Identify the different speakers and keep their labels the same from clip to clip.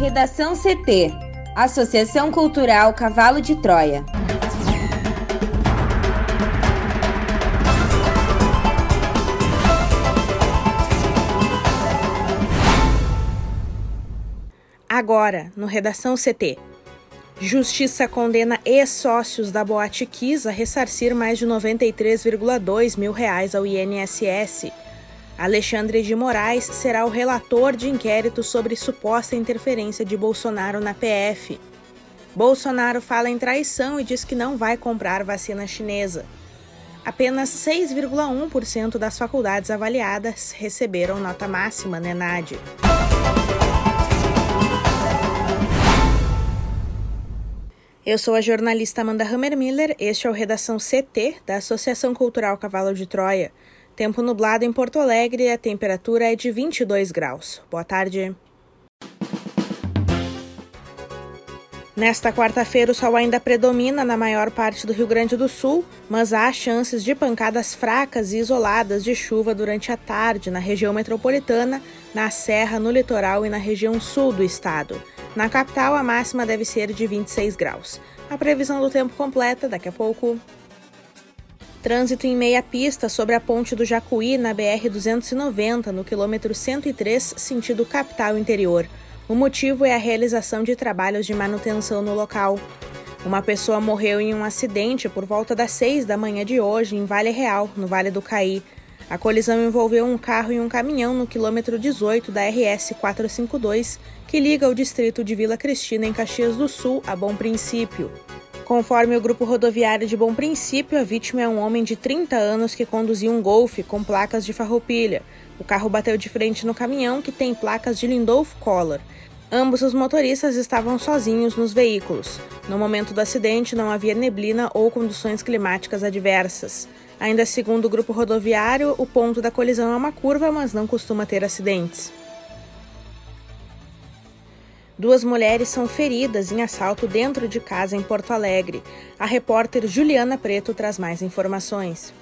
Speaker 1: Redação CT Associação Cultural Cavalo de Troia.
Speaker 2: Agora, no Redação CT. Justiça condena ex-sócios da Boate Kiss a ressarcir mais de 93,2 mil reais ao INSS. Alexandre de Moraes será o relator de inquérito sobre suposta interferência de Bolsonaro na PF. Bolsonaro fala em traição e diz que não vai comprar vacina chinesa. Apenas 6,1% das faculdades avaliadas receberam nota máxima na ENAD. Eu sou a jornalista Amanda Hammermiller, este é o Redação CT da Associação Cultural Cavalo de Troia. Tempo nublado em Porto Alegre e a temperatura é de 22 graus. Boa tarde. Nesta quarta-feira, o sol ainda predomina na maior parte do Rio Grande do Sul, mas há chances de pancadas fracas e isoladas de chuva durante a tarde na região metropolitana, na Serra, no litoral e na região sul do estado. Na capital, a máxima deve ser de 26 graus. A previsão do tempo completa daqui a pouco. Trânsito em meia pista sobre a ponte do Jacuí, na BR-290, no quilômetro 103, sentido capital interior. O motivo é a realização de trabalhos de manutenção no local. Uma pessoa morreu em um acidente por volta das 6 da manhã de hoje, em Vale Real, no Vale do Caí. A colisão envolveu um carro e um caminhão no quilômetro 18 da RS 452, que liga o distrito de Vila Cristina, em Caxias do Sul, a Bom Princípio. Conforme o grupo rodoviário de Bom Princípio, a vítima é um homem de 30 anos que conduzia um Golf com placas de farroupilha. O carro bateu de frente no caminhão, que tem placas de Lindolf Collor. Ambos os motoristas estavam sozinhos nos veículos. No momento do acidente, não havia neblina ou condições climáticas adversas. Ainda segundo o grupo rodoviário, o ponto da colisão é uma curva, mas não costuma ter acidentes. Duas mulheres são feridas em assalto dentro de casa em Porto Alegre. A repórter Juliana Preto traz mais informações.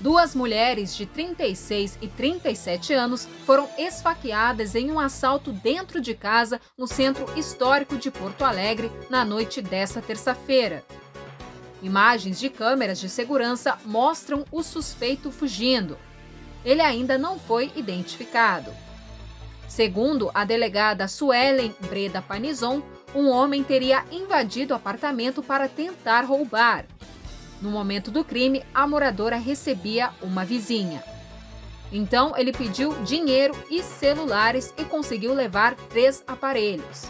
Speaker 3: Duas mulheres de 36 e 37 anos foram esfaqueadas em um assalto dentro de casa no centro histórico de Porto Alegre na noite desta terça-feira. Imagens de câmeras de segurança mostram o suspeito fugindo. Ele ainda não foi identificado. Segundo a delegada Suelen Breda Panizon, um homem teria invadido o apartamento para tentar roubar. No momento do crime, a moradora recebia uma vizinha. Então, ele pediu dinheiro e celulares e conseguiu levar três aparelhos.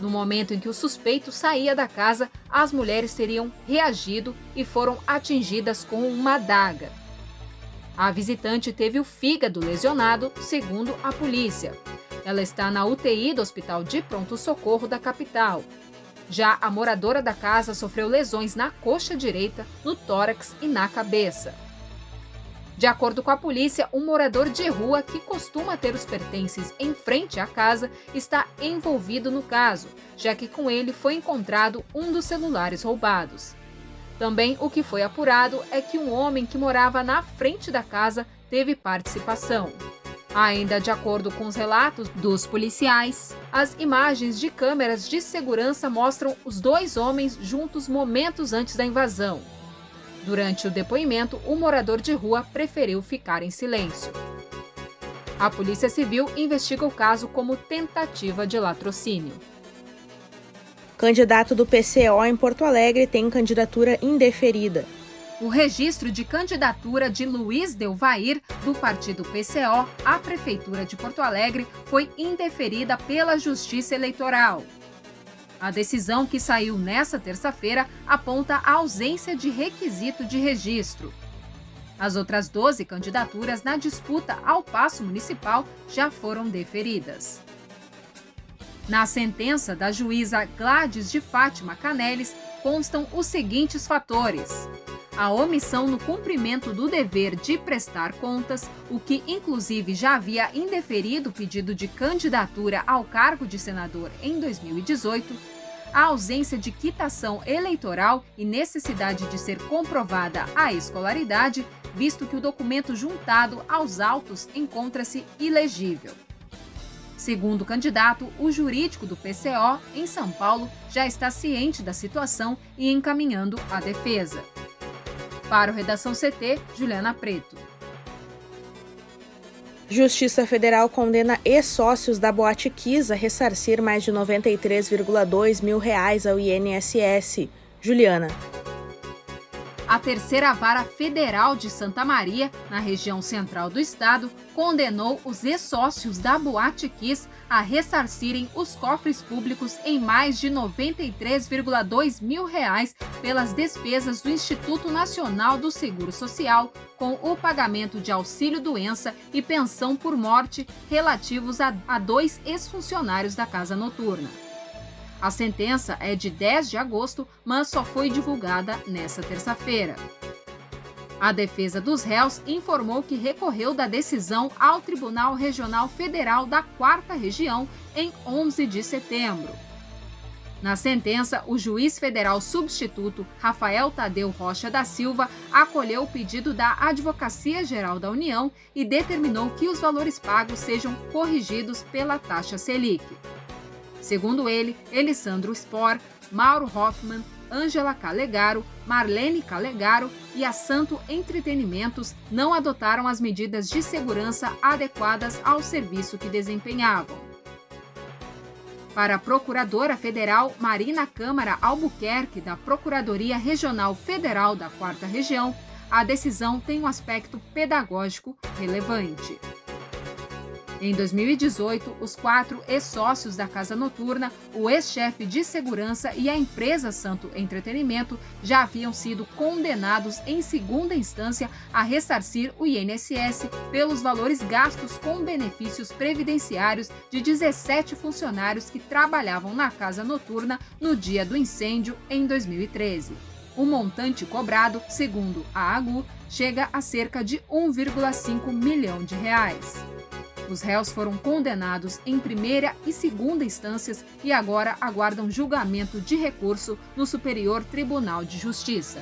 Speaker 3: No momento em que o suspeito saía da casa, as mulheres teriam reagido e foram atingidas com uma adaga. A visitante teve o fígado lesionado, segundo a polícia. Ela está na UTI do Hospital de Pronto Socorro da capital. Já a moradora da casa sofreu lesões na coxa direita, no tórax e na cabeça. De acordo com a polícia, um morador de rua que costuma ter os pertences em frente à casa está envolvido no caso, já que com ele foi encontrado um dos celulares roubados. Também o que foi apurado é que um homem que morava na frente da casa teve participação. Ainda de acordo com os relatos dos policiais, as imagens de câmeras de segurança mostram os dois homens juntos momentos antes da invasão. Durante o depoimento, o morador de rua preferiu ficar em silêncio. A Polícia Civil investiga o caso como tentativa de latrocínio.
Speaker 2: Candidato do PCO em Porto Alegre tem candidatura indeferida.
Speaker 3: O registro de candidatura de Luiz Delvair, do partido PCO, à Prefeitura de Porto Alegre foi indeferida pela Justiça Eleitoral. A decisão que saiu nesta terça-feira aponta a ausência de requisito de registro. As outras 12 candidaturas na disputa ao passo municipal já foram deferidas. Na sentença da juíza Gladys de Fátima Canelis constam os seguintes fatores: a omissão no cumprimento do dever de prestar contas, o que inclusive já havia indeferido o pedido de candidatura ao cargo de senador em 2018, a ausência de quitação eleitoral e necessidade de ser comprovada a escolaridade, visto que o documento juntado aos autos encontra-se ilegível. Segundo o candidato, o jurídico do PCO, em São Paulo, já está ciente da situação e encaminhando a defesa. Para o Redação CT, Juliana Preto.
Speaker 2: Justiça Federal condena ex-sócios da Boate Kiss a ressarcir mais de 93,2 mil reais ao INSS. Juliana.
Speaker 3: A terceira vara federal de Santa Maria, na região central do estado, condenou os ex-sócios da Boate Kiss a ressarcirem os cofres públicos em mais de 93,2 mil reais pelas despesas do Instituto Nacional do Seguro Social com o pagamento de auxílio-doença e pensão por morte relativos a, a dois ex-funcionários da Casa Noturna. A sentença é de 10 de agosto, mas só foi divulgada nesta terça-feira. A defesa dos réus informou que recorreu da decisão ao Tribunal Regional Federal da Quarta Região em 11 de setembro. Na sentença, o juiz federal substituto Rafael Tadeu Rocha da Silva acolheu o pedido da Advocacia Geral da União e determinou que os valores pagos sejam corrigidos pela taxa Selic. Segundo ele, Elisandro Spor, Mauro Hoffman, Ângela Calegaro, Marlene Calegaro e a Santo Entretenimentos não adotaram as medidas de segurança adequadas ao serviço que desempenhavam. Para a Procuradora Federal Marina Câmara Albuquerque, da Procuradoria Regional Federal da Quarta Região, a decisão tem um aspecto pedagógico relevante. Em 2018, os quatro ex-sócios da Casa Noturna, o ex-chefe de segurança e a empresa Santo Entretenimento já haviam sido condenados em segunda instância a ressarcir o INSS pelos valores gastos com benefícios previdenciários de 17 funcionários que trabalhavam na Casa Noturna no dia do incêndio em 2013. O montante cobrado, segundo a AGU, chega a cerca de 1,5 milhão de reais. Os réus foram condenados em primeira e segunda instâncias e agora aguardam julgamento de recurso no Superior Tribunal de Justiça.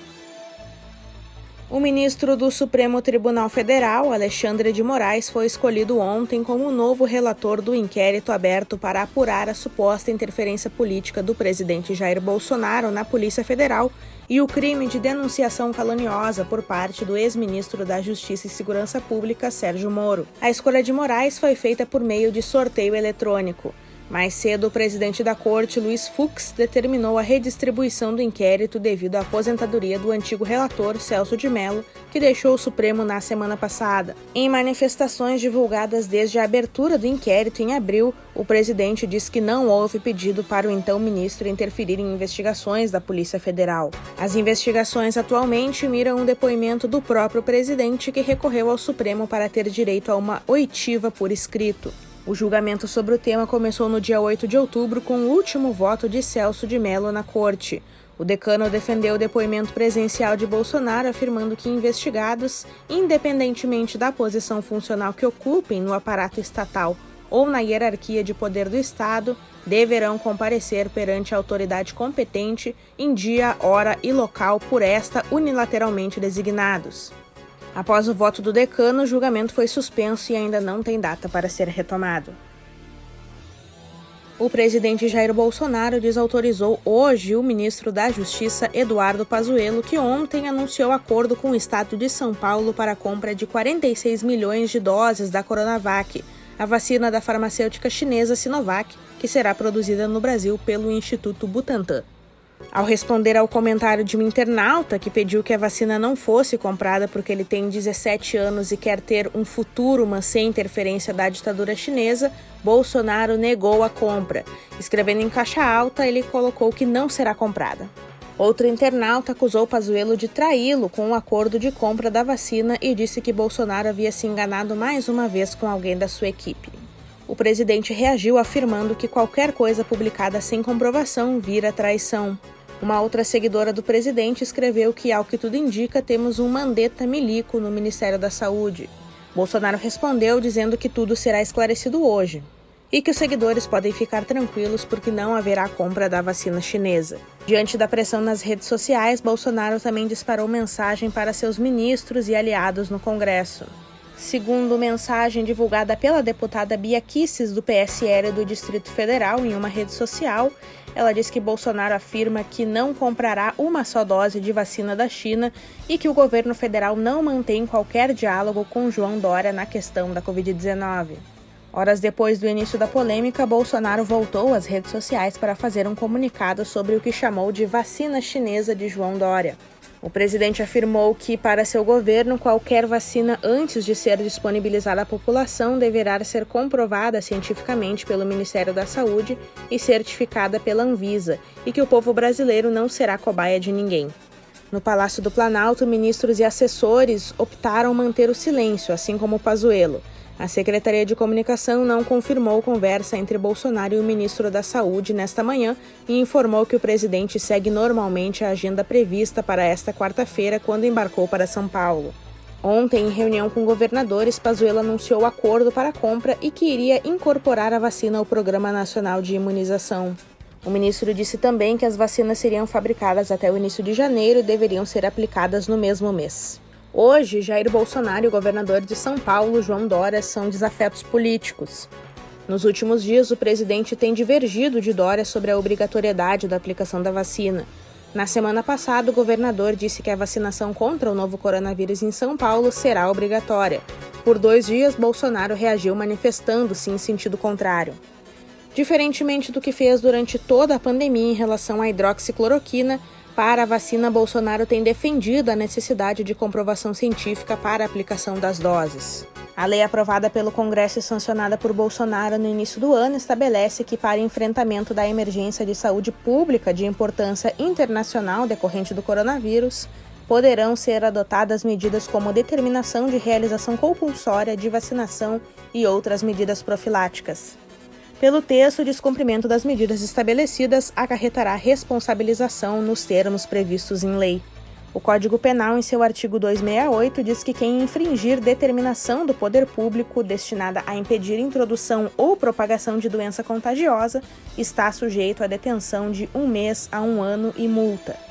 Speaker 2: O ministro do Supremo Tribunal Federal, Alexandre de Moraes, foi escolhido ontem como novo relator do inquérito aberto para apurar a suposta interferência política do presidente Jair Bolsonaro na Polícia Federal e o crime de denunciação caluniosa por parte do ex-ministro da Justiça e Segurança Pública, Sérgio Moro. A escolha de Moraes foi feita por meio de sorteio eletrônico. Mais cedo, o presidente da corte, Luiz Fux, determinou a redistribuição do inquérito devido à aposentadoria do antigo relator, Celso de Mello, que deixou o Supremo na semana passada. Em manifestações divulgadas desde a abertura do inquérito em abril, o presidente disse que não houve pedido para o então ministro interferir em investigações da Polícia Federal. As investigações atualmente miram um depoimento do próprio presidente que recorreu ao Supremo para ter direito a uma oitiva por escrito. O julgamento sobre o tema começou no dia 8 de outubro com o último voto de Celso de Mello na corte. O decano defendeu o depoimento presencial de Bolsonaro, afirmando que investigados, independentemente da posição funcional que ocupem no aparato estatal ou na hierarquia de poder do Estado, deverão comparecer perante a autoridade competente em dia, hora e local por esta unilateralmente designados. Após o voto do decano, o julgamento foi suspenso e ainda não tem data para ser retomado. O presidente Jair Bolsonaro desautorizou hoje o ministro da Justiça, Eduardo Pazuello, que ontem anunciou acordo com o estado de São Paulo para a compra de 46 milhões de doses da Coronavac, a vacina da farmacêutica chinesa Sinovac, que será produzida no Brasil pelo Instituto Butantan. Ao responder ao comentário de um internauta que pediu que a vacina não fosse comprada porque ele tem 17 anos e quer ter um futuro, mas sem interferência da ditadura chinesa, Bolsonaro negou a compra. Escrevendo em caixa alta, ele colocou que não será comprada. Outro internauta acusou Pazuello de traí-lo com o um acordo de compra da vacina e disse que Bolsonaro havia se enganado mais uma vez com alguém da sua equipe. O presidente reagiu afirmando que qualquer coisa publicada sem comprovação vira traição. Uma outra seguidora do presidente escreveu que, ao que tudo indica, temos um mandeta milico no Ministério da Saúde. Bolsonaro respondeu dizendo que tudo será esclarecido hoje e que os seguidores podem ficar tranquilos porque não haverá compra da vacina chinesa. Diante da pressão nas redes sociais, Bolsonaro também disparou mensagem para seus ministros e aliados no Congresso. Segundo mensagem divulgada pela deputada Bia Kisses, do PSL do Distrito Federal, em uma rede social, ela diz que Bolsonaro afirma que não comprará uma só dose de vacina da China e que o governo federal não mantém qualquer diálogo com João Dória na questão da Covid-19. Horas depois do início da polêmica, Bolsonaro voltou às redes sociais para fazer um comunicado sobre o que chamou de vacina chinesa de João Dória. O presidente afirmou que, para seu governo, qualquer vacina antes de ser disponibilizada à população deverá ser comprovada cientificamente pelo Ministério da Saúde e certificada pela Anvisa, e que o povo brasileiro não será cobaia de ninguém. No Palácio do Planalto, ministros e assessores optaram manter o silêncio, assim como Pazuello. A Secretaria de Comunicação não confirmou conversa entre Bolsonaro e o ministro da Saúde nesta manhã e informou que o presidente segue normalmente a agenda prevista para esta quarta-feira, quando embarcou para São Paulo. Ontem, em reunião com governadores, Pazuello anunciou o acordo para a compra e que iria incorporar a vacina ao Programa Nacional de Imunização. O ministro disse também que as vacinas seriam fabricadas até o início de janeiro e deveriam ser aplicadas no mesmo mês. Hoje, Jair Bolsonaro e o governador de São Paulo, João Dória, são desafetos políticos. Nos últimos dias, o presidente tem divergido de Dória sobre a obrigatoriedade da aplicação da vacina. Na semana passada, o governador disse que a vacinação contra o novo coronavírus em São Paulo será obrigatória. Por dois dias, Bolsonaro reagiu manifestando-se em sentido contrário. Diferentemente do que fez durante toda a pandemia em relação à hidroxicloroquina, para a vacina, Bolsonaro tem defendido a necessidade de comprovação científica para a aplicação das doses. A lei aprovada pelo Congresso e sancionada por Bolsonaro no início do ano estabelece que, para enfrentamento da emergência de saúde pública de importância internacional decorrente do coronavírus, poderão ser adotadas medidas como determinação de realização compulsória de vacinação e outras medidas profiláticas. Pelo texto, o descumprimento das medidas estabelecidas acarretará responsabilização nos termos previstos em lei. O Código Penal, em seu artigo 268, diz que quem infringir determinação do poder público destinada a impedir introdução ou propagação de doença contagiosa está sujeito a detenção de um mês a um ano e multa.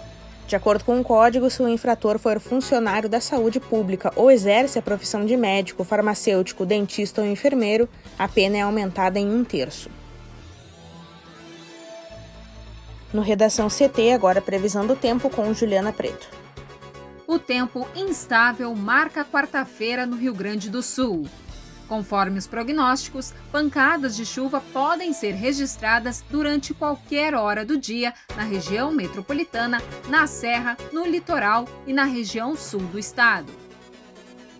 Speaker 2: De acordo com o código, se o infrator for funcionário da saúde pública ou exerce a profissão de médico, farmacêutico, dentista ou enfermeiro, a pena é aumentada em um terço. No Redação CT, agora previsão do tempo com Juliana Preto.
Speaker 3: O tempo instável marca quarta-feira no Rio Grande do Sul. Conforme os prognósticos, pancadas de chuva podem ser registradas durante qualquer hora do dia na região metropolitana, na Serra, no litoral e na região sul do estado.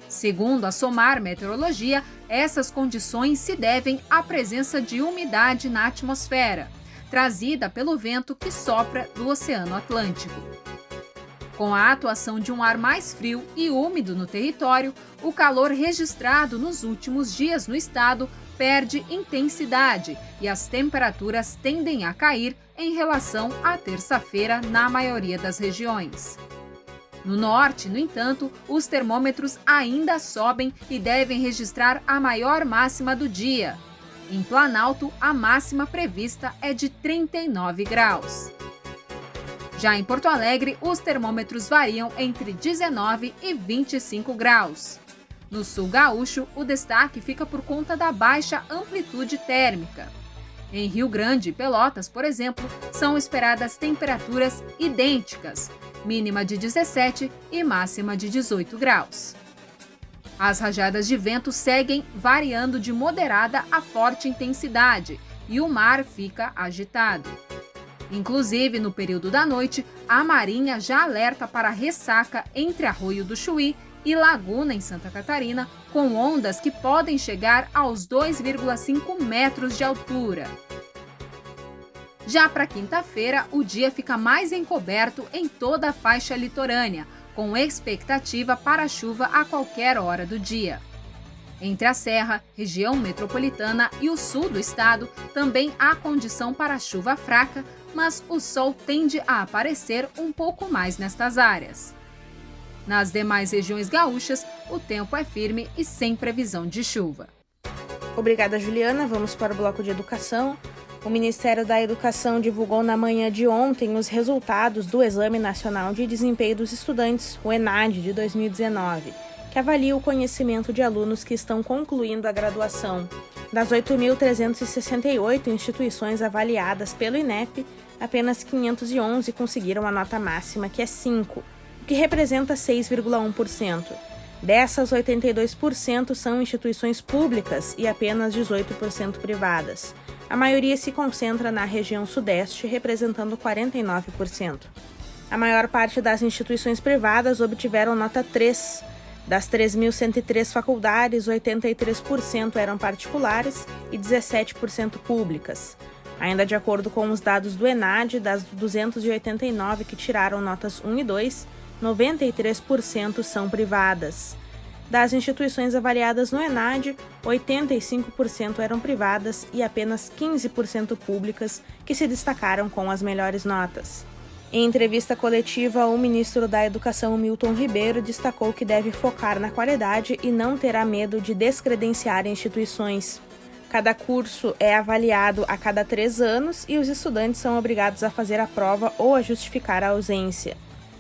Speaker 3: Segundo a SOMAR Meteorologia, essas condições se devem à presença de umidade na atmosfera, trazida pelo vento que sopra do Oceano Atlântico. Com a atuação de um ar mais frio e úmido no território, o calor registrado nos últimos dias no estado perde intensidade e as temperaturas tendem a cair em relação à terça-feira na maioria das regiões. No norte, no entanto, os termômetros ainda sobem e devem registrar a maior máxima do dia. Em Planalto, a máxima prevista é de 39 graus. Já em Porto Alegre, os termômetros variam entre 19 e 25 graus. No sul gaúcho, o destaque fica por conta da baixa amplitude térmica. Em Rio Grande e Pelotas, por exemplo, são esperadas temperaturas idênticas, mínima de 17 e máxima de 18 graus. As rajadas de vento seguem variando de moderada a forte intensidade e o mar fica agitado. Inclusive, no período da noite, a Marinha já alerta para ressaca entre Arroio do Chuí e Laguna, em Santa Catarina, com ondas que podem chegar aos 2,5 metros de altura. Já para quinta-feira, o dia fica mais encoberto em toda a faixa litorânea, com expectativa para chuva a qualquer hora do dia. Entre a Serra, região metropolitana e o sul do estado, também há condição para chuva fraca, mas o sol tende a aparecer um pouco mais nestas áreas. Nas demais regiões gaúchas, o tempo é firme e sem previsão de chuva.
Speaker 2: Obrigada, Juliana. Vamos para o bloco de educação. O Ministério da Educação divulgou na manhã de ontem os resultados do Exame Nacional de Desempenho dos Estudantes, o ENAD, de 2019 que avalia o conhecimento de alunos que estão concluindo a graduação. Das 8.368 instituições avaliadas pelo INEP, apenas 511 conseguiram a nota máxima, que é 5, o que representa 6,1%. Dessas, 82% são instituições públicas e apenas 18% privadas. A maioria se concentra na região Sudeste, representando 49%. A maior parte das instituições privadas obtiveram nota 3, das 3.103 faculdades, 83% eram particulares e 17% públicas. Ainda de acordo com os dados do ENAD, das 289 que tiraram notas 1 e 2, 93% são privadas. Das instituições avaliadas no ENAD, 85% eram privadas e apenas 15% públicas, que se destacaram com as melhores notas. Em entrevista coletiva, o ministro da Educação, Milton Ribeiro, destacou que deve focar na qualidade e não terá medo de descredenciar instituições. Cada curso é avaliado a cada três anos e os estudantes são obrigados a fazer a prova ou a justificar a ausência.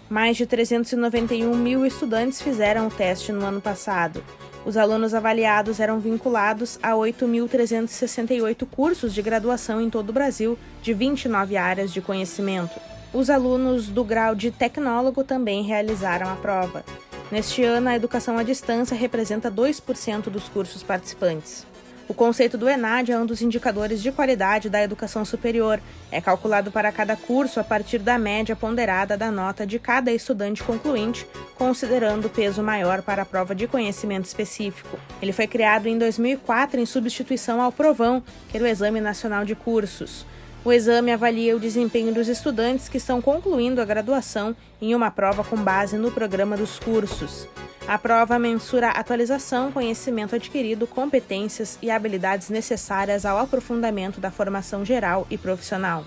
Speaker 2: Mais de 391 mil estudantes fizeram o teste no ano passado. Os alunos avaliados eram vinculados a 8.368 cursos de graduação em todo o Brasil, de 29 áreas de conhecimento. Os alunos do grau de tecnólogo também realizaram a prova. Neste ano, a educação à distância representa 2% dos cursos participantes. O conceito do ENAD é um dos indicadores de qualidade da educação superior. É calculado para cada curso a partir da média ponderada da nota de cada estudante concluinte, considerando o peso maior para a prova de conhecimento específico. Ele foi criado em 2004 em substituição ao Provão, que era o Exame Nacional de Cursos. O exame avalia o desempenho dos estudantes que estão concluindo a graduação em uma prova com base no programa dos cursos. A prova mensura atualização, conhecimento adquirido, competências e habilidades necessárias ao aprofundamento da formação geral e profissional.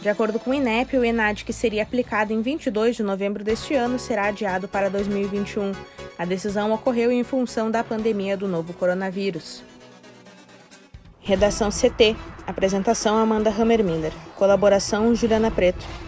Speaker 2: De acordo com o INEP, o ENAD, que seria aplicado em 22 de novembro deste ano, será adiado para 2021. A decisão ocorreu em função da pandemia do novo coronavírus. Redação CT. Apresentação Amanda Hammermiller. Colaboração Juliana Preto.